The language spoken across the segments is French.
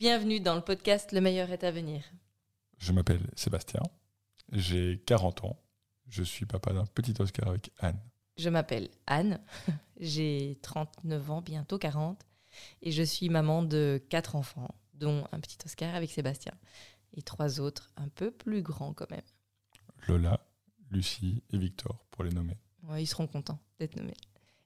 Bienvenue dans le podcast Le meilleur est à venir. Je m'appelle Sébastien, j'ai 40 ans, je suis papa d'un petit Oscar avec Anne. Je m'appelle Anne, j'ai 39 ans, bientôt 40, et je suis maman de quatre enfants, dont un petit Oscar avec Sébastien, et trois autres un peu plus grands quand même. Lola, Lucie et Victor, pour les nommer. Ouais, ils seront contents d'être nommés.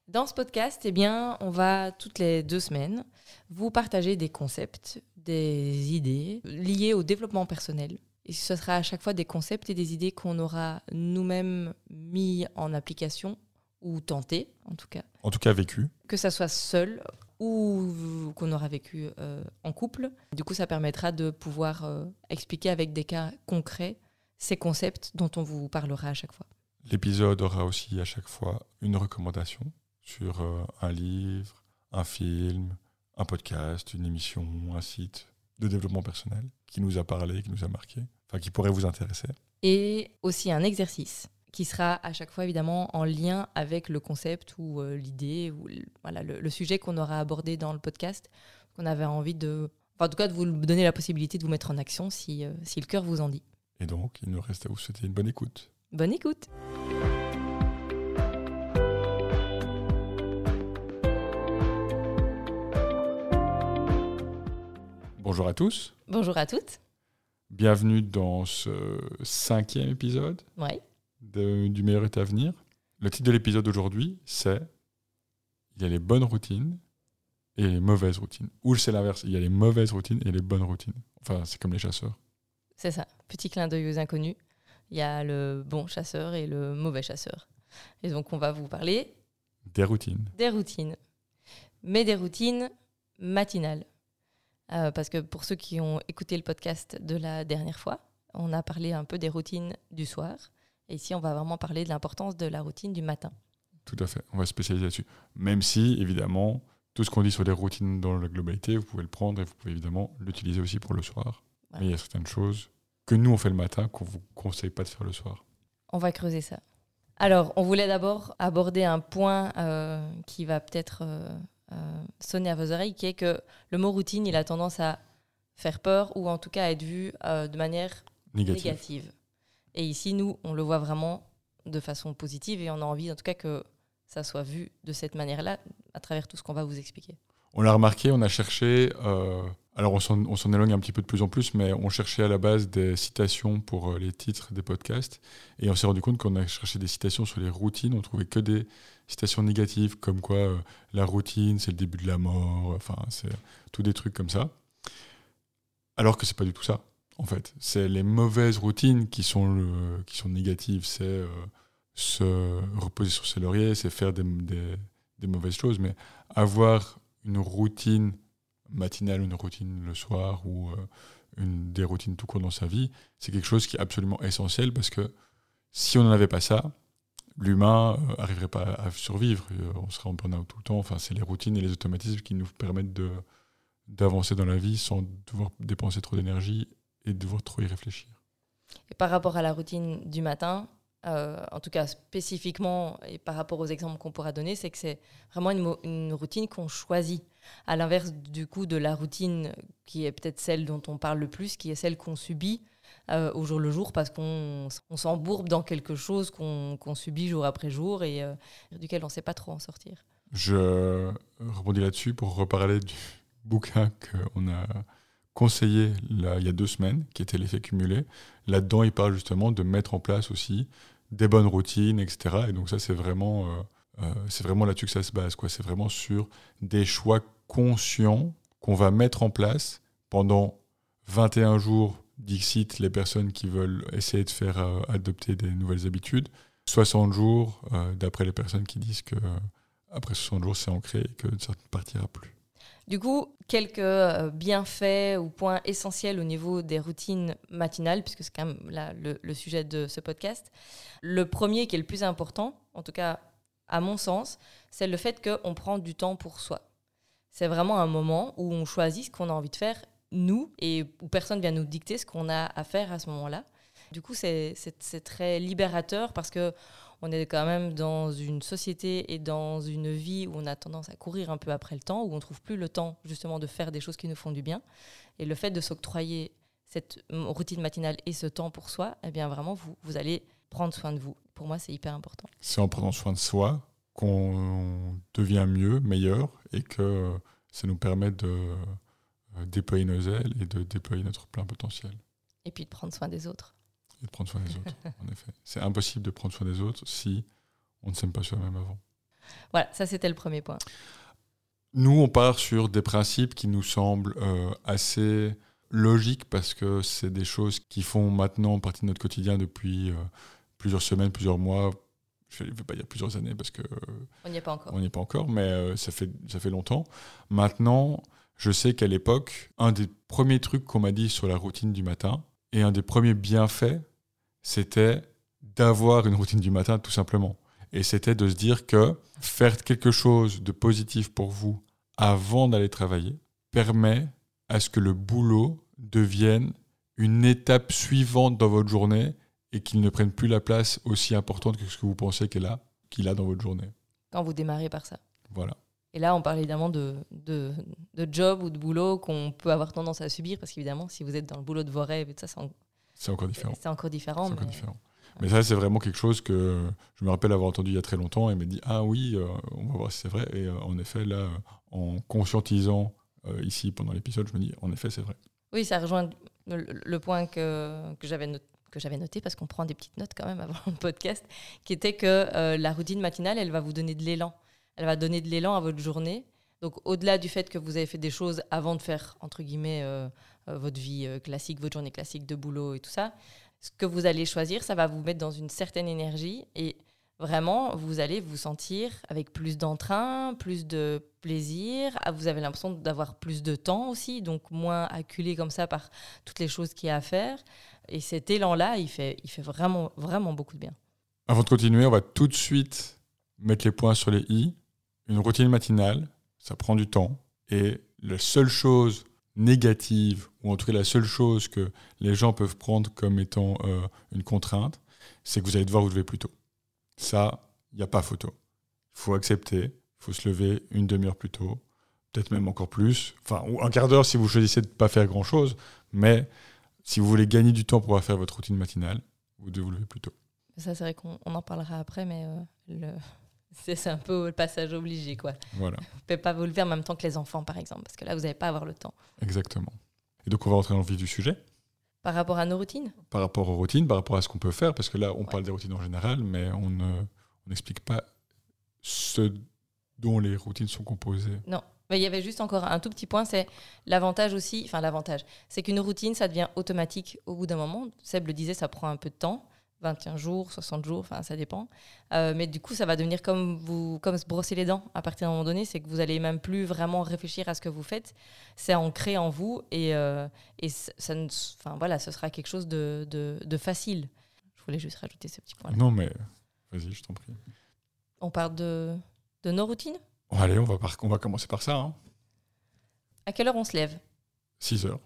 Dans ce podcast, eh bien, on va toutes les deux semaines vous partager des concepts, des idées liées au développement personnel. Et ce sera à chaque fois des concepts et des idées qu'on aura nous-mêmes mis en application ou tenté, en tout cas. En tout cas, vécu. Que ça soit seul ou qu'on aura vécu euh, en couple. Du coup, ça permettra de pouvoir euh, expliquer avec des cas concrets ces concepts dont on vous parlera à chaque fois. L'épisode aura aussi à chaque fois une recommandation sur euh, un livre, un film, un podcast, une émission, un site de développement personnel qui nous a parlé, qui nous a marqué, enfin qui pourrait vous intéresser. Et aussi un exercice qui sera à chaque fois évidemment en lien avec le concept ou euh, l'idée ou le, voilà, le, sujet qu'on aura abordé dans le podcast, qu'on avait envie de... Enfin, en tout cas, de vous donner la possibilité de vous mettre en action si, euh, si le cœur vous en dit. Et donc, il nous reste à vous souhaiter une bonne écoute. Bonne écoute Bonjour à tous. Bonjour à toutes. Bienvenue dans ce cinquième épisode ouais. du meilleur est à venir. Le titre de l'épisode d'aujourd'hui, c'est Il y a les bonnes routines et les mauvaises routines. Ou c'est l'inverse, il y a les mauvaises routines et les bonnes routines. Enfin, c'est comme les chasseurs. C'est ça, petit clin d'œil aux inconnus. Il y a le bon chasseur et le mauvais chasseur. Et donc, on va vous parler des routines. Des routines. Mais des routines matinales. Euh, parce que pour ceux qui ont écouté le podcast de la dernière fois, on a parlé un peu des routines du soir. Et ici, on va vraiment parler de l'importance de la routine du matin. Tout à fait, on va spécialiser là-dessus. Même si, évidemment, tout ce qu'on dit sur les routines dans la globalité, vous pouvez le prendre et vous pouvez évidemment l'utiliser aussi pour le soir. Mais il y a certaines choses que nous, on fait le matin qu'on ne vous conseille pas de faire le soir. On va creuser ça. Alors, on voulait d'abord aborder un point euh, qui va peut-être euh, sonner à vos oreilles, qui est que le mot routine, il a tendance à faire peur ou en tout cas à être vu euh, de manière négative. Et ici, nous, on le voit vraiment de façon positive et on a envie en tout cas que ça soit vu de cette manière-là à travers tout ce qu'on va vous expliquer. On l'a remarqué, on a cherché, euh, alors on s'en éloigne un petit peu de plus en plus, mais on cherchait à la base des citations pour les titres des podcasts et on s'est rendu compte qu'on a cherché des citations sur les routines, on trouvait que des citations négatives comme quoi euh, la routine c'est le début de la mort, enfin c'est tout des trucs comme ça. Alors que c'est pas du tout ça. En fait, c'est les mauvaises routines qui sont qui sont négatives. C'est euh, se reposer sur ses lauriers, c'est faire des, des, mauvaises choses. Mais avoir une routine matinale, une routine le soir ou euh, une, des routines tout court dans sa vie, c'est quelque chose qui est absolument essentiel parce que si on n'avait pas ça, l'humain n'arriverait euh, pas à survivre. Euh, on serait en burn-out tout le temps. Enfin, c'est les routines et les automatismes qui nous permettent d'avancer dans la vie sans devoir dépenser trop d'énergie et devoir trop y réfléchir. Et par rapport à la routine du matin, en tout cas spécifiquement et par rapport aux exemples qu'on pourra donner, c'est que c'est vraiment une routine qu'on choisit. À l'inverse du coup de la routine qui est peut-être celle dont on parle le plus, qui est celle qu'on subit euh, au jour le jour parce qu'on s'embourbe dans quelque chose qu'on subit jour après jour et euh, duquel on ne sait pas trop en sortir. Je rebondis là-dessus pour reparler du bouquin qu'on a conseillé il y a deux semaines, qui était l'effet cumulé. Là-dedans, il parle justement de mettre en place aussi des bonnes routines, etc. Et donc ça, c'est vraiment, euh, c'est vraiment là-dessus que ça se base. C'est vraiment sur des choix conscients qu'on va mettre en place pendant 21 jours Dixit, les personnes qui veulent essayer de faire euh, adopter des nouvelles habitudes. 60 jours, euh, d'après les personnes qui disent que euh, après 60 jours, c'est ancré et que ça ne partira plus. Du coup, quelques bienfaits ou points essentiels au niveau des routines matinales, puisque c'est quand même là, le, le, sujet de ce podcast. Le premier qui est le plus important, en tout cas à mon sens, c'est le fait qu'on prend du temps pour soi. C'est vraiment un moment où on choisit ce qu'on a envie de faire nous et où personne vient nous dicter ce qu'on a à faire à ce moment-là. Du coup, c'est très libérateur parce que on est quand même dans une société et dans une vie où on a tendance à courir un peu après le temps, où on trouve plus le temps justement de faire des choses qui nous font du bien. Et le fait de s'octroyer cette routine matinale et ce temps pour soi, eh bien vraiment, vous, vous allez prendre soin de vous. Pour moi, c'est hyper important. C'est en prenant soin de soi qu'on devient mieux, meilleur, et que ça nous permet de euh, déployer nos ailes et de déployer notre plein potentiel. Et puis de prendre soin des autres. Et de prendre soin des autres, en effet. C'est impossible de prendre soin des autres si on ne s'aime pas soi-même avant. Voilà, ça c'était le premier point. Nous, on part sur des principes qui nous semblent euh, assez logiques parce que c'est des choses qui font maintenant partie de notre quotidien depuis euh, plusieurs semaines, plusieurs mois. Je ne vais pas dire plusieurs années parce que. on n'y est pas encore. On n'y est pas encore, mais euh, ça, fait, ça fait longtemps. Maintenant, je sais qu'à l'époque, un des premiers trucs qu'on m'a dit sur la routine du matin et un des premiers bienfaits, c'était d'avoir une routine du matin tout simplement. Et c'était de se dire que faire quelque chose de positif pour vous avant d'aller travailler permet à ce que le boulot devienne une étape suivante dans votre journée et qu'il ne prenne plus la place aussi importante que ce que vous pensez qu'il a, qu'il a dans votre journée. Quand vous démarrez par ça. Voilà. Et là, on parle évidemment de, de, de job ou de boulot qu'on peut avoir tendance à subir, parce qu'évidemment, si vous êtes dans le boulot de vos rêves, et tout ça, c'est encore différent. C'est encore différent. Mais... différent. Mais ça, c'est vraiment quelque chose que je me rappelle avoir entendu il y a très longtemps et m'a dit Ah oui, euh, on va voir si c'est vrai. Et euh, en effet, là, en conscientisant euh, ici pendant l'épisode, je me dis En effet, c'est vrai. Oui, ça rejoint le, point que, que j'avais noté que j'avais noté parce qu'on prend des petites notes quand même avant le podcast, qui était que la routine matinale, elle va vous donner de l'élan. Elle va donner de l'élan à votre journée. Donc au-delà du fait que vous avez fait des choses avant de faire, entre guillemets, votre vie classique, votre journée classique de boulot et tout ça, ce que vous allez choisir, ça va vous mettre dans une certaine énergie et vraiment, vous allez vous sentir avec plus d'entrain, plus de plaisir. Ah, vous avez l'impression d'avoir plus de temps aussi, donc moins acculé comme ça par toutes les choses qu'il y a à faire. Et cet élan-là, il fait, il fait vraiment, vraiment beaucoup de bien. Avant de continuer, on va tout de suite mettre les points sur les i. Une routine matinale, ça prend du temps. Et la seule chose négative, ou en tout cas la seule chose que les gens peuvent prendre comme étant euh, une contrainte, c'est que vous allez devoir vous lever plus tôt. Ça, il n'y a pas photo. Il faut accepter, il faut se lever une demi-heure plus tôt, peut-être même encore plus, enfin, ou un quart d'heure si vous choisissez de ne pas faire grand-chose, mais si vous voulez gagner du temps pour faire votre routine matinale, vous devez vous lever plus tôt. Ça, c'est vrai qu'on en parlera après, mais euh, c'est un peu le passage obligé, quoi. Voilà. Vous ne pouvez pas vous lever en même temps que les enfants, par exemple, parce que là, vous n'allez pas avoir le temps. Exactement. Et donc, on va rentrer dans le vif du sujet. Par rapport à nos routines? Par rapport aux routines, par rapport à ce qu'on peut faire, parce que là, on parle des routines en général, mais on n'explique pas ce dont les routines sont composées. Non. Mais il y avait juste encore un tout petit point, c'est l'avantage aussi, enfin l'avantage, c'est qu'une routine, ça devient automatique au bout d'un moment. Seb le disait, ça prend un peu de temps. 21 jours, 60 jours, enfin ça dépend. Euh, mais du coup, ça va devenir comme, vous, comme se brosser les dents à partir d'un moment donné, c'est que vous allez même plus vraiment réfléchir à ce que vous faites, c'est ancré en vous et, euh, et ça, enfin, voilà, ce sera quelque chose de, de, de, facile. Je voulais juste rajouter ce petit point. -là. Non, mais vas-y, je t'en prie. On parle de, de nos routines? Allez, on va, par, on va commencer par ça. Hein. À quelle heure on se lève? 6 heures.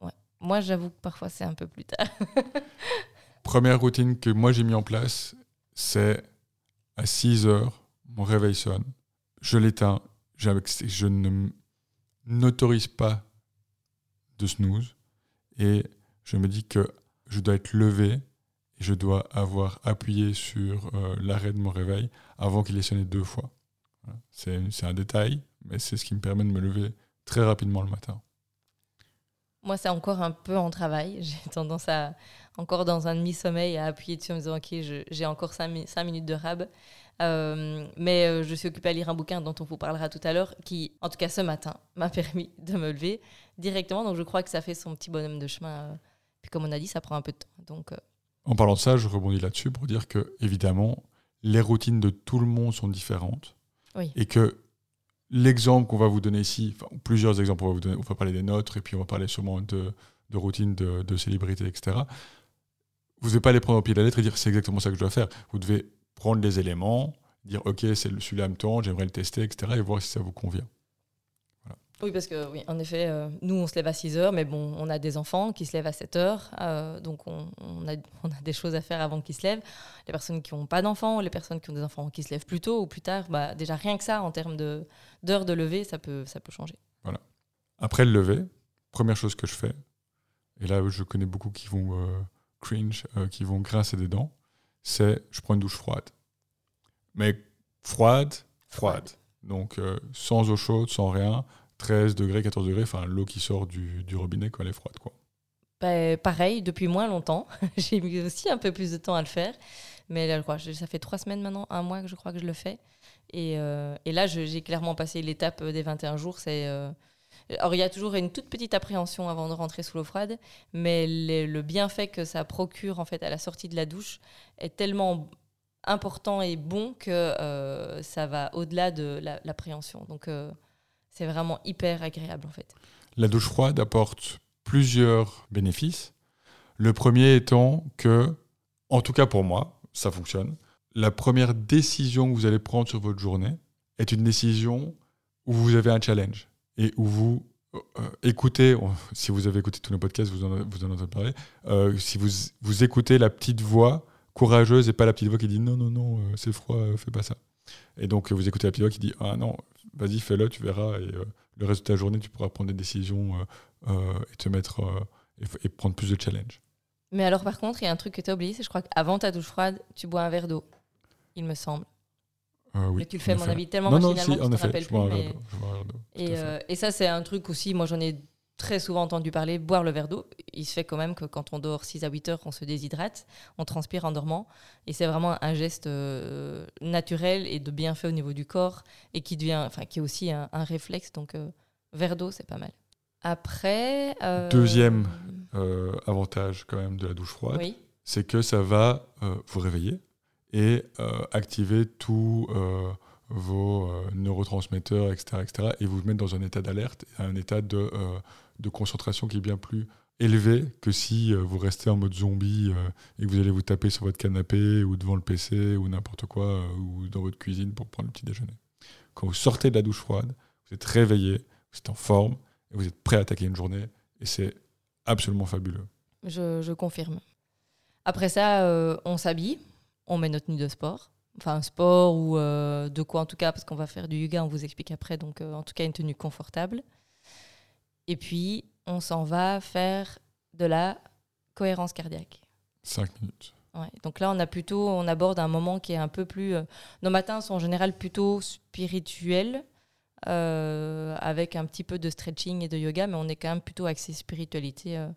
Ouais. Moi, j'avoue que parfois c'est un peu plus tard. Première routine que moi j'ai mis en place, c'est à 6 heures, mon réveil sonne, je l'éteins, je ne n'autorise pas de snooze et je me dis que je dois être levé et je dois avoir appuyé sur euh, l'arrêt de mon réveil avant qu'il ait sonné deux fois. C'est un détail, mais c'est ce qui me permet de me lever très rapidement le matin. Moi, c'est encore un peu en travail. J'ai tendance à, encore dans un demi-sommeil, à appuyer dessus en me disant Ok, j'ai encore 5 minutes de rab. Euh, mais euh, je suis occupée à lire un bouquin dont on vous parlera tout à l'heure, qui, en tout cas ce matin, m'a permis de me lever directement. Donc je crois que ça fait son petit bonhomme de chemin. Euh. Puis comme on a dit, ça prend un peu de temps. Donc, En parlant de ça, je rebondis là-dessus pour dire que, évidemment, les routines de tout le monde sont différentes. Et que l'exemple qu'on va vous donner ici, plusieurs exemples, on va, vous donner, on va parler des nôtres, et puis on va parler sûrement de, de routines de, de célébrités, etc. Vous ne devez pas les prendre au pied de la lettre et dire c'est exactement ça que je dois faire. Vous devez prendre les éléments, dire ok, c'est celui-là me tente, j'aimerais le tester, etc. et voir si ça vous convient. Voilà. Oui, parce que, oui, en effet, euh, nous, on se lève à 6 heures, mais bon, on a des enfants qui se lèvent à 7 heures, euh, donc on, on a, on a des choses à faire avant qu'ils se lèvent. Les personnes qui n'ont pas d'enfants, les personnes qui ont des enfants qui se lèvent plus tôt ou plus tard, bah, déjà rien que ça, en termes de- d'heures de, lever, ça peut, ça peut changer. Après le lever, première chose que je fais, et là je connais beaucoup qui vont euh, cringe, qui vont grincer des dents, c'est je prends une douche froide. Mais froide, froide. Donc sans eau chaude, sans rien, 13 degrés, 14 degrés, enfin l'eau qui sort du, robinet, quoi, elle est froide. Quoi. Bah, pareil, depuis moins longtemps. J'ai mis aussi un peu plus de temps à le faire. Mais là, ça fait trois semaines maintenant, un mois que je crois que je le fais. Et, euh, là, j'ai clairement passé l'étape des 21 jours. C'est, euh, Alors, il y a toujours une toute petite appréhension avant de rentrer sous l'eau froide. Mais le, bienfait que ça procure en fait à la sortie de la douche est tellement important et bon que euh, ça va au-delà de la- l'appréhension. Donc, euh, c'est vraiment hyper agréable en fait. La douche froide apporte plusieurs bénéfices. Le premier étant que, en tout cas pour moi, ça fonctionne. La première décision que vous allez prendre sur votre journée est une décision où vous avez un challenge et où vous euh, euh, écoutez, si vous avez écouté tous nos podcasts, vous en, entendez parler, euh, si vous, vous écoutez la petite voix courageuse et pas la petite voix qui dit non, non, non, c'est froid, fais pas ça. Et donc vous écoutez la petite voix qui dit ah non, vas-y, fais-le, tu verras, et euh, le reste de ta journée, tu pourras prendre des décisions euh, euh, et te mettre et, prendre plus de challenge. Mais alors, par contre, il y a un truc que tu as oublié, c'est je crois qu'avant ta douche froide, tu bois un verre d'eau, il me semble. Euh, oui, mais tu le fais, à mon avis, tellement Non, non, si, que en effet, je plus, mais- Et, euh, et ça, c'est un truc aussi, moi j'en ai très souvent entendu parler, boire le verre d'eau. Il se fait quand même que quand on dort 6 à 8 heures, on se déshydrate, on transpire en dormant. Et c'est vraiment un geste euh, naturel et de bienfait au niveau du corps et qui, devient, enfin, qui est aussi un, un réflexe. Donc, euh, verre d'eau, c'est pas mal. Après. euh, Deuxième. Avantage quand même de la douche froide, Oui. c'est que ça va vous réveiller et activer tous euh, vos neurotransmetteurs, etc., etc., et vous mettre dans un état d'alerte, un état de, euh, de concentration qui est bien plus élevé que si euh, vous restez en mode zombie euh, et que vous allez vous taper sur votre canapé ou devant le PC ou n'importe quoi, euh, ou dans votre cuisine pour prendre le petit déjeuner. Quand vous sortez de la douche froide, vous êtes réveillé, vous êtes en forme, et vous êtes prêt à attaquer une journée, et c'est absolument fabuleux. Je, confirme. Après ça, on s'habille, on met notre tenue de sport. Enfin, sport ou de quoi en tout cas, parce qu'on va faire du yoga, on vous explique après. Donc, en tout cas, une tenue confortable. Et puis, on s'en va faire de la cohérence cardiaque. Cinq minutes. Ouais. Donc là, on a plutôt, on aborde un moment qui est un peu plus. euh, nos matins sont en général plutôt spirituels, euh, avec un petit peu de stretching et de yoga, mais on est quand même plutôt axé spiritualité euh,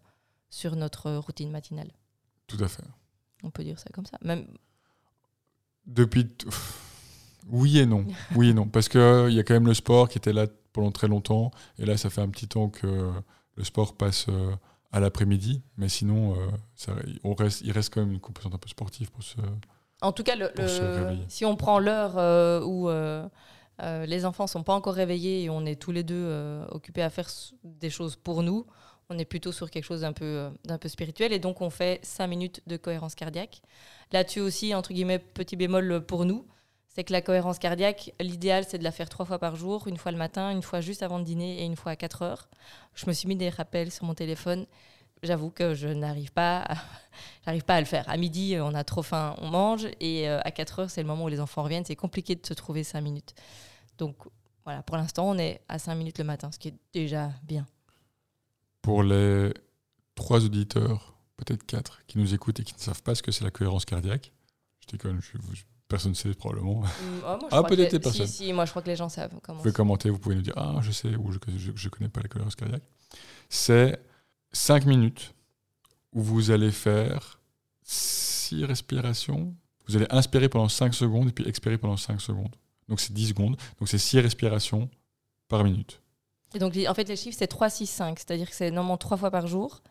sur notre routine matinale. Tout à fait. On peut dire ça comme ça. Même, Depuis. t- Oui et non. Oui et non. Parce qu'il y a quand même le sport qui était là pendant très longtemps. Et là, ça fait un petit temps que le sport passe euh, à l'après-midi. Mais sinon, euh, ça- on reste, il reste quand même une composante un peu sportive pour se. en tout cas, le, si on prend l'heure euh, où euh, euh, les enfants sont pas encore réveillés et on est tous les deux occupés à faire des choses pour nous, on est plutôt sur quelque chose d'un peu, d'un peu spirituel. Et donc, on fait 5 minutes de cohérence cardiaque. Là-dessus aussi, entre guillemets, petit bémol pour nous, c'est que la cohérence cardiaque, l'idéal, c'est de la faire trois fois par jour, une fois le matin, une fois juste avant de dîner et une fois à 4 heures. Je me suis mis des rappels sur mon téléphone. J'avoue que je n'arrive pas, à, pas à le faire. À midi, on a trop faim, on mange, et euh, à 4 heures, c'est le moment où les enfants reviennent. C'est compliqué de se trouver 5 minutes. Donc voilà, pour l'instant, on est à 5 minutes le matin, ce qui est déjà bien. Pour les trois auditeurs, peut-être quatre, qui nous écoutent et qui ne savent pas ce que c'est la cohérence cardiaque, je déconne, je, vous- personne ne sait probablement. Vous Mm, oh, moi, Ah, que peut-être les- personnes. Si, si, moi je crois que les gens savent comment. pouvez commenter, vous pouvez nous dire Ah, je sais, ou je ne connais pas la cohérence cardiaque. C'est cinq minutes où vous allez faire six respirations. Vous allez inspirer pendant 5 secondes et puis expirer pendant 5 secondes. Donc c'est 10 secondes. Donc c'est six respirations par minute. Et donc, en fait, les chiffres, c'est 3, 6, 5. C'est-à-dire que c'est normalement 3 fois par jour.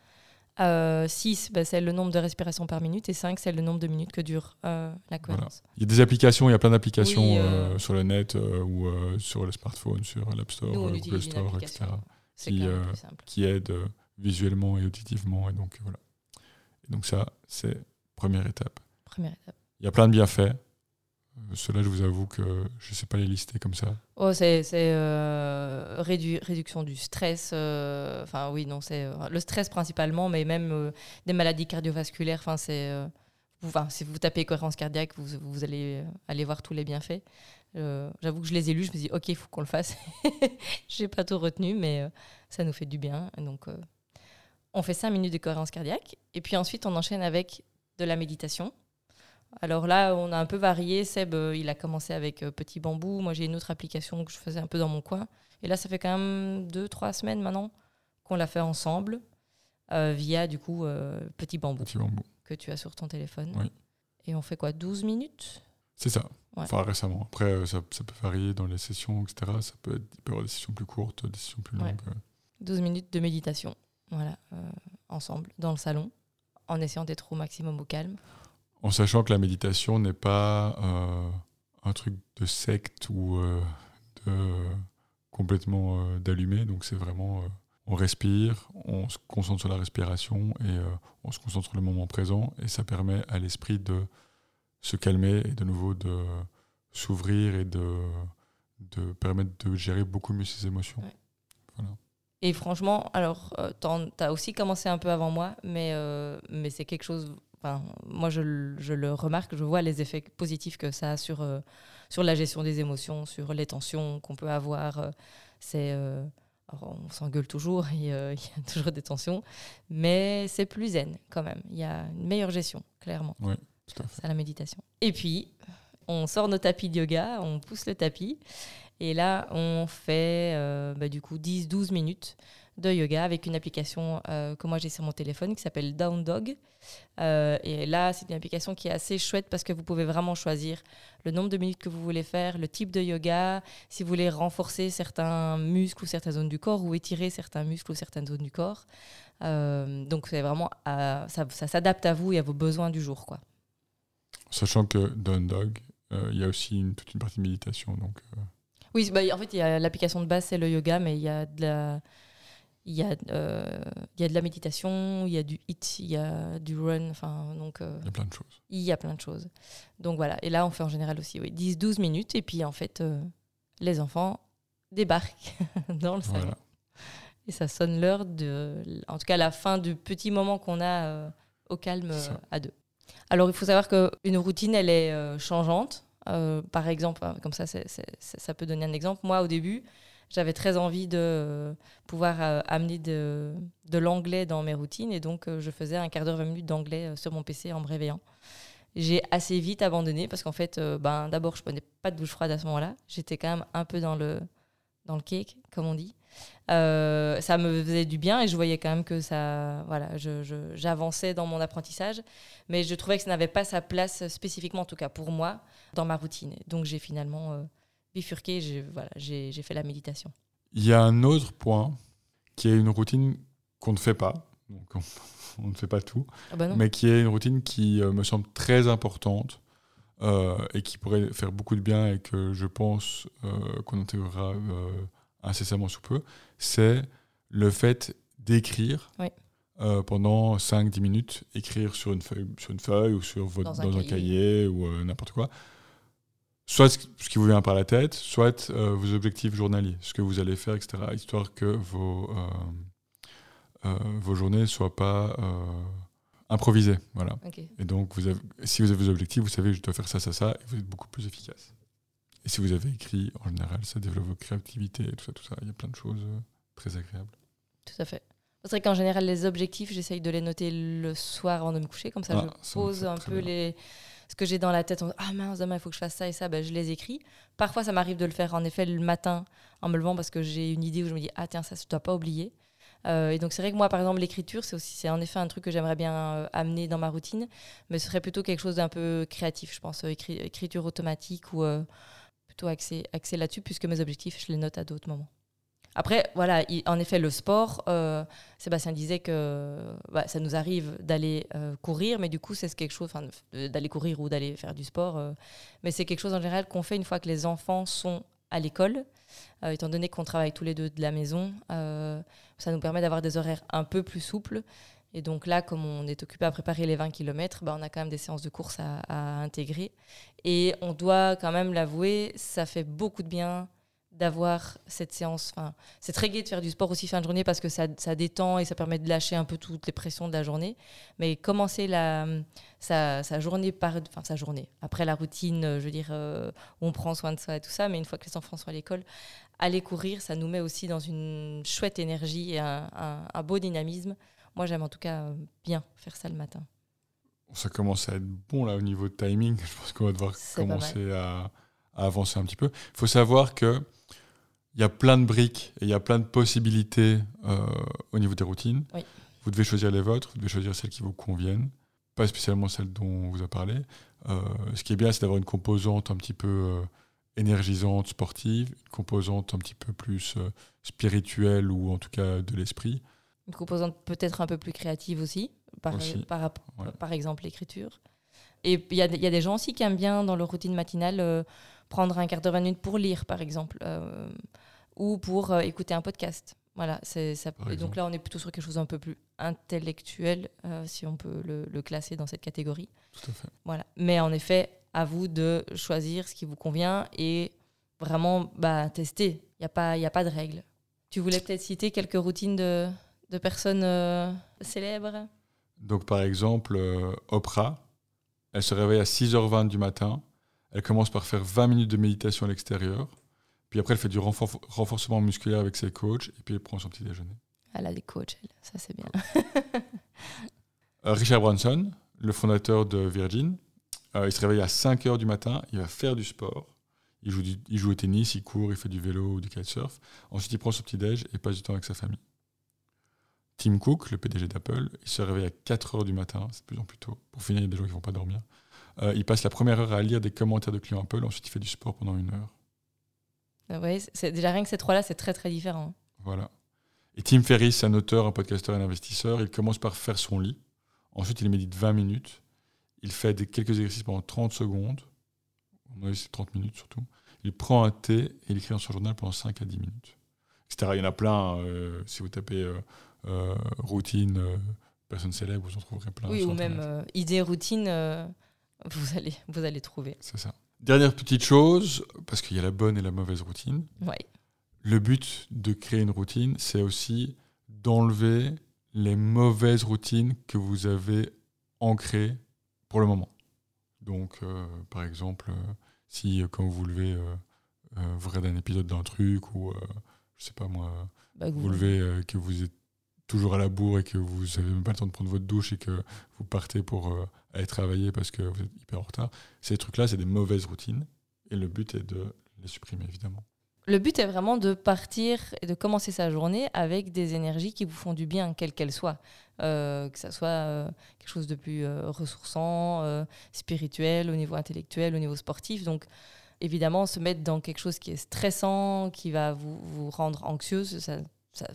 6, c'est le nombre de respirations par minute. Et 5, c'est le nombre de minutes que dure euh, la cohérence. Il y a des applications, il y a plein d'applications Oui, euh, euh, sur le net euh, ou euh, sur le smartphone, sur l'App Store, Nous, euh, Google Store, etc. qui, euh, qui aident euh, visuellement et auditivement. Et donc voilà. Et donc ça, c'est première étape. Première étape. Il y a plein de bienfaits. Cela, je vous avoue que je ne sais pas les lister comme ça. Oh, c'est euh, réduction du stress. euh, Enfin, oui, non, c'est euh, le stress principalement, mais même euh, des maladies cardiovasculaires. Enfin, c'est. euh, si vous tapez cohérence cardiaque, vous, allez euh, aller voir tous les bienfaits. Euh, J'avoue que je les ai lus, je me dis, ok, il faut qu'on le fasse. J'ai pas tout retenu, mais euh, ça nous fait du bien. Donc, euh, on fait 5 minutes de cohérence cardiaque. Et puis ensuite, on enchaîne avec de la méditation. Alors là, on a un peu varié. Seb, euh, il a commencé avec euh, Petit Bambou. Moi, j'ai une autre application que je faisais un peu dans mon coin. Et là, ça fait quand même 2-3 semaines maintenant qu'on l'a fait ensemble euh, via, du coup, euh, Petit Bambou Petit bambou. que tu as sur ton téléphone. Oui. Et on fait quoi 12 minutes? C'est ça. Ouais. Enfin, récemment. Après, ça, ça peut varier dans les sessions, etc. Ça peut être, il peut y avoir des sessions plus courtes, des sessions plus Ouais. longues. euh. 12 minutes de méditation. Voilà, euh, ensemble, dans le salon, en essayant d'être au maximum au calme. En sachant que la méditation n'est pas euh, un truc de secte ou euh, de complètement euh, d'allumé. Donc c'est vraiment, euh, on respire, on se concentre sur la respiration et euh, on se concentre sur le moment présent. Et ça permet à l'esprit de se calmer et de nouveau de s'ouvrir et de, de permettre de gérer beaucoup mieux ses émotions. Ouais. Voilà. Et franchement, alors, tu as aussi commencé un peu avant moi, mais, euh, mais c'est quelque chose. Enfin, moi, je, le- je le remarque, je vois les effets positifs que ça a sur, euh, sur la gestion des émotions, sur les tensions qu'on peut avoir. euh, C'est. euh, on s'engueule toujours, il y a il y a toujours des tensions, mais c'est plus zen quand même. Il y a une meilleure gestion, clairement. Tout à fait. C'est la méditation. Et puis, on sort nos tapis de yoga, on pousse le tapis. Et là, on fait bah, du coup 10-12 minutes de yoga avec une application euh, que moi j'ai sur mon téléphone qui s'appelle Down Dog. Euh, et là, c'est une application qui est assez chouette parce que vous pouvez vraiment choisir le nombre de minutes que vous voulez faire, le type de yoga, si vous voulez renforcer certains muscles ou certaines zones du corps ou étirer certains muscles ou certaines zones du corps. Euh, donc, c'est vraiment à- ça, ça s'adapte à vous et à vos besoins du jour, quoi. Sachant que Down Dog, il y a aussi une- toute une partie de méditation. Donc, Oui, bah, en fait, il y a l'application de base, c'est le yoga, mais il y a de la, il y a, euh, il y a de la méditation, il y a du hit, il y a du run, enfin, donc euh, il y a plein de choses. il y a plein de choses. Donc voilà, et là, on fait en général aussi oui, 10-12 minutes, et puis en fait, euh, les enfants débarquent dans le salon. Voilà. Et ça sonne l'heure de, en tout cas, la fin du petit moment qu'on a au calme à deux. Alors, il faut savoir qu'une routine, elle est changeante. Par exemple, hein, comme ça, ça peut donner un exemple. Moi, au début, j'avais très envie de pouvoir euh, amener de, l'anglais dans mes routines. Et donc, euh, je faisais un quart d'heure, 20 minutes d'anglais euh, sur mon PC en me réveillant. J'ai assez vite abandonné parce qu'en fait, ben, d'abord, je prenais pas de douche froide à ce moment-là. J'étais quand même un peu dans le, dans le cake, comme on dit. Ça me faisait du bien et je voyais quand même que ça, voilà, j'avançais dans mon apprentissage, mais je trouvais que ça n'avait pas sa place spécifiquement, en tout cas pour moi, dans ma routine. Donc j'ai finalement bifurqué, j'ai voilà, fait la méditation. Il y a un autre point qui est une routine qu'on ne fait pas. Donc on, on ne fait pas tout. Ah bah mais qui est une routine qui euh, me semble très importante euh, et qui pourrait faire beaucoup de bien et que je pense euh, qu'on intégrera euh, incessamment sous peu, c'est le fait d'écrire Oui. pendant 5-10 minutes, écrire sur une feuille, sur une feuille ou sur votre, Dans dans, un un, cahier. cahier ou n'importe quoi. Soit ce qui vous vient par la tête, soit euh, vos objectifs journaliers, ce que vous allez faire, etc., histoire que vos, euh, euh, vos journées ne soient pas improvisées. Voilà. Et donc, vous avez, si vous avez vos objectifs, vous savez, je dois faire ça, ça, ça, et vous êtes beaucoup plus efficace. Et si vous avez écrit, en général, ça développe votre créativité et tout ça, tout ça. Il y a plein de choses très agréables. Tout à fait. C'est vrai qu'en général, les objectifs, j'essaye de les noter le soir avant de me coucher. Comme ça, Ah, je pose un peu bien. les... ce que j'ai dans la tête. On Ah mince, demain, il faut que je fasse ça et ça. Ben, je les écris. Parfois, ça m'arrive de le faire, en effet, le matin, en me levant, parce que j'ai une idée où je me dis Ah, tiens, ça, je dois pas oublier. Euh, et donc, c'est vrai que moi, par exemple, l'écriture, c'est aussi, c'est en effet un truc que j'aimerais bien euh, amener dans ma routine. Mais ce serait plutôt quelque chose d'un peu créatif, je pense. euh, écri- écriture automatique ou plutôt axé, axé là-dessus, puisque mes objectifs, je les note à d'autres moments. Après, voilà, il- en effet, le sport, euh, Sébastien disait que bah, ça nous arrive d'aller euh, courir, mais du coup, c'est quelque chose, enfin, de- d'aller courir ou d'aller faire du sport, euh, mais c'est quelque chose en général qu'on fait une fois que les enfants sont à l'école, euh, étant donné qu'on travaille tous les deux de la maison, euh, ça nous permet d'avoir des horaires un peu plus souples Et donc là, comme on est occupé à préparer les 20 km, bah, on a quand même des séances de course à intégrer. Et on doit quand même l'avouer, ça fait beaucoup de bien d'avoir cette séance. Enfin, c'est très gai de faire du sport aussi fin de journée parce que ça, ça, détend et ça permet de lâcher un peu toutes les pressions de la journée. Mais commencer la, sa, sa journée par, enfin sa journée après la routine, je veux dire, euh, où on prend soin de soi et tout ça. Mais une fois que les enfants sont à l'école, aller courir, ça nous met aussi dans une chouette énergie et un, un, un beau dynamisme. Moi, j'aime en tout cas bien faire ça le matin. Ça commence à être bon là au niveau de timing. Je pense qu'on va devoir commencer à, à, avancer un petit peu. Il faut savoir que il y a plein de briques et il y a plein de possibilités euh, au niveau des routines. Oui. Vous devez choisir les vôtres, vous devez choisir celles qui vous conviennent, pas spécialement celles dont on vous a parlé. Euh, ce qui est bien, c'est d'avoir une composante un petit peu euh, énergisante, sportive, une composante un petit peu plus spirituelle ou en tout cas de l'esprit. Une composante peut-être un peu plus créative aussi, par, Aussi, par, ouais. par exemple l'écriture. Et il y, a- il y a des gens aussi qui aiment bien dans leur routine matinale prendre un quart d'heure, 20 minutes pour lire, par exemple, euh, ou pour euh, écouter un podcast. Voilà, c'est ça. Par Et donc là, on est plutôt sur quelque chose d'un peu plus intellectuel, euh, si on peut le, le classer dans cette catégorie. Tout à fait. Voilà. Mais en effet, à vous de choisir ce qui vous convient et vraiment bah, tester. Il n'y a, pas- il y a pas de règles. Tu voulais peut-être citer quelques routines de, de personnes célèbres? Donc, par exemple, Oprah, elle se réveille à 6h20 du matin. Elle commence par faire 20 minutes de méditation à l'extérieur. Puis après, elle fait du renfor- renforcement musculaire avec ses coachs. Et puis, elle prend son petit déjeuner. Elle a des coachs, elle. ça c'est bien. Euh, Richard Branson, le fondateur de Virgin, euh, il se réveille à 5h du matin. Il va faire du sport. Il joue, du- il joue au tennis, il court, il fait du vélo ou du kitesurf. Ensuite, il prend son petit déj et passe du temps avec sa famille. Tim Cook, le PDG d'Apple, il se réveille à 4 heures du matin, c'est de plus en plus tôt. Pour finir, il y a des gens qui ne vont pas dormir. Euh, il passe la première heure à lire des commentaires de clients Apple, ensuite il fait du sport pendant une heure. Euh, ouais, c'est déjà rien que ces trois-là, c'est très très différent. Voilà. Et Tim Ferriss, un auteur, un podcasteur et un investisseur. Il commence par faire son lit. Ensuite, il médite 20 minutes. Il fait des, quelques exercices pendant 30 secondes. Mon avis, c'est 30 minutes surtout. Il prend un thé et il écrit dans son journal pendant 5 à 10 minutes. Etc. Il y en a plein. euh, si vous tapez euh, euh, routine, personne célèbre, vous en trouverez plein. oui, ou Internet. même idée routine, vous, allez, vous allez trouver. C'est ça. Dernière petite chose, parce qu'il y a la bonne et la mauvaise routine. Ouais. Le but de créer une routine, c'est aussi d'enlever les mauvaises routines que vous avez ancrées pour le moment. Donc, euh, par exemple, euh, si euh, quand vous vous levez, vous regardez un épisode d'un truc, ou je sais pas moi, Bah, vous vous levez, que vous êtes toujours à la bourre et que vous n'avez même pas le temps de prendre votre douche et que vous partez pour euh, aller travailler parce que vous êtes hyper en retard, ces trucs-là, c'est des mauvaises routines. Et le but est de les supprimer, évidemment. Le but est vraiment de partir et de commencer sa journée avec des énergies qui vous font du bien, quelles qu'elles soient. Euh, que ça soit euh, quelque chose de plus ressourçant, spirituel, au niveau intellectuel, au niveau sportif. Donc, évidemment, se mettre dans quelque chose qui est stressant, qui va vous, vous rendre anxieuse, ça, ça,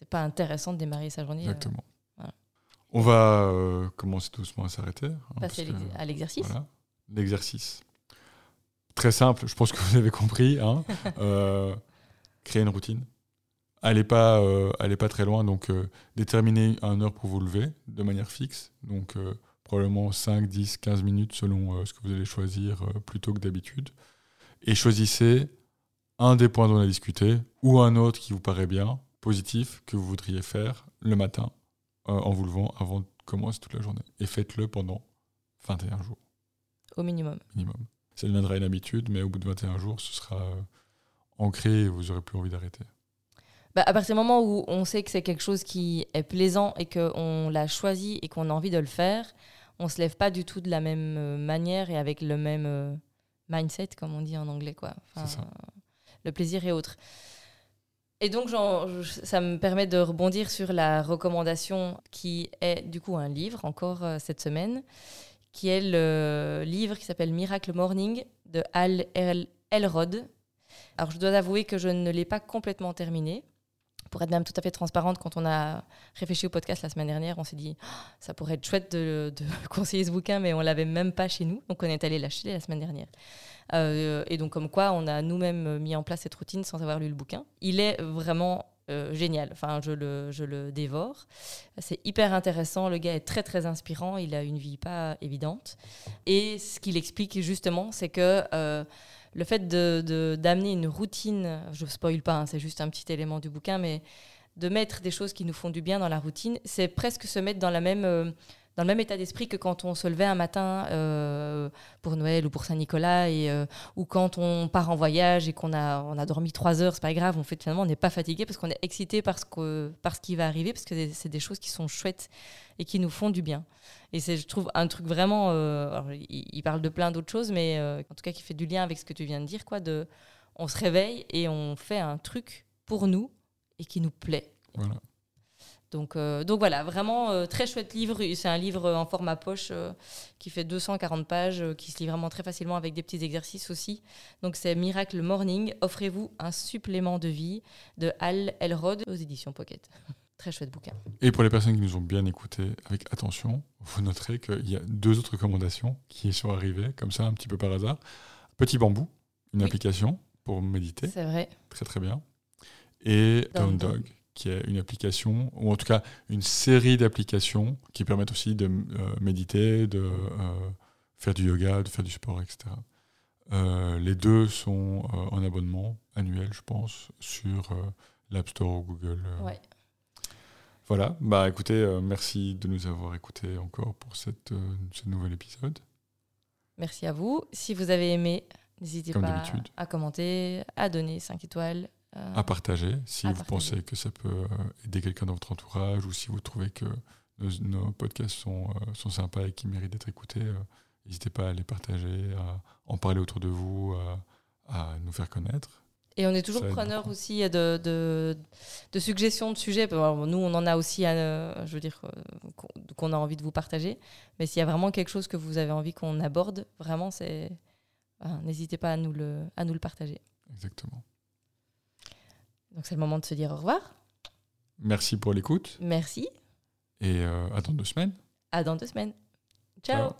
c'est pas intéressant de démarrer sa journée. euh, Exactement. voilà. On va euh, commencer doucement à s'arrêter. hein, passer à l'exercice. voilà, l'exercice. Très simple, je pense que vous avez compris. hein. Euh, créer une routine. Allez pas, euh, allez pas très loin, donc déterminez une heure pour vous lever de manière fixe. Donc probablement 5, 10, 15 minutes selon ce que vous allez choisir plutôt que d'habitude. Et choisissez un des points dont on a discuté ou un autre qui vous paraît bien, positif, que vous voudriez faire le matin euh, en vous levant avant de commencer toute la journée. Et faites-le pendant 21 jours Au minimum. minimum. Ça deviendra une habitude, mais au bout de 21 jours, ce sera euh, ancré et vous n'aurez plus envie d'arrêter. Bah, à partir du moment où on sait que c'est quelque chose qui est plaisant et qu'on l'a choisi et qu'on a envie de le faire, on se lève pas du tout de la même euh, manière et avec le même mindset, comme on dit en anglais. Quoi. Enfin, C'est ça. Le plaisir et autres. Et donc, ça me permet de rebondir sur la recommandation qui est du coup un livre, encore euh, cette semaine, qui est le livre qui s'appelle Miracle Morning de Al El- Elrod. Alors, je dois avouer que je ne l'ai pas complètement terminé. Pour être même tout à fait transparente, quand on a réfléchi au podcast la semaine dernière, on s'est dit Oh, ça pourrait être chouette de, conseiller ce bouquin, mais on l'avait même pas chez nous, donc on est allé l'acheter la semaine dernière. Euh, et donc comme quoi, on a nous-mêmes mis en place cette routine sans avoir lu le bouquin. Il est vraiment euh, génial. Enfin, je le, je le dévore. C'est hyper intéressant. Le gars est très, très inspirant. Il a une vie pas évidente. Et ce qu'il explique justement, c'est que euh, le fait d'amener de, d'amener une routine, je ne spoil pas, hein, c'est juste un petit élément du bouquin, mais de mettre des choses qui nous font du bien dans la routine, c'est presque se mettre dans la même dans le même état d'esprit que quand on se levait un matin euh, pour Noël ou pour Saint-Nicolas euh, ou quand on part en voyage et qu'on a on a dormi trois heures, c'est pas grave, on fait finalement on n'est pas fatigué parce qu'on est excité par ce que par ce qui va arriver parce que c'est des choses qui sont chouettes et qui nous font du bien. Et c'est je trouve un truc vraiment euh, il, parle de plein d'autres choses mais en tout cas qui fait du lien avec ce que tu viens de dire quoi de on se réveille et on fait un truc pour nous et qui nous plaît. Voilà. Donc, euh, donc voilà, vraiment euh, très chouette livre. C'est un livre en format poche euh, qui fait 240 pages, qui se lit vraiment très facilement avec des petits exercices aussi. Donc c'est Miracle Morning. Offrez-vous un supplément de vie de Al Elrod aux éditions Pocket. très chouette bouquin. Et pour les personnes qui nous ont bien écoutés avec attention, vous noterez qu'il y a deux autres recommandations qui sont arrivées comme ça un petit peu par hasard. Petit bambou, une application pour méditer. C'est vrai. Très très bien. Et Down Dog qui est une application, ou en tout cas une série d'applications qui permettent aussi de euh, méditer, de euh, faire du yoga, de faire du sport, etc. Euh, les deux sont en abonnement annuel, je pense, sur l'App Store ou Google. Ouais. Voilà, bah écoutez, merci de nous avoir écoutés encore pour cette, ce nouvel épisode. Merci à vous. Si vous avez aimé, n'hésitez pas à commenter, à donner 5 étoiles, euh, à partager si vous pensez que ça peut euh, aider quelqu'un dans votre entourage ou si vous trouvez que nos, podcasts sont, euh, sont sympas et qui méritent d'être écoutés. N'hésitez pas à les partager, à en parler autour de vous, à, nous faire connaître. Et on est toujours preneur aussi de, de, de, suggestions de sujets. nous, on en a aussi, je veux dire, qu'on a envie de vous partager. Mais s'il y a vraiment quelque chose que vous avez envie qu'on aborde, vraiment, c'est, n'hésitez pas à nous le, à nous le partager. Exactement. Donc c'est le moment de se dire au revoir. Merci pour l'écoute. Merci. Et euh, à dans deux semaines. À dans deux semaines. Ciao.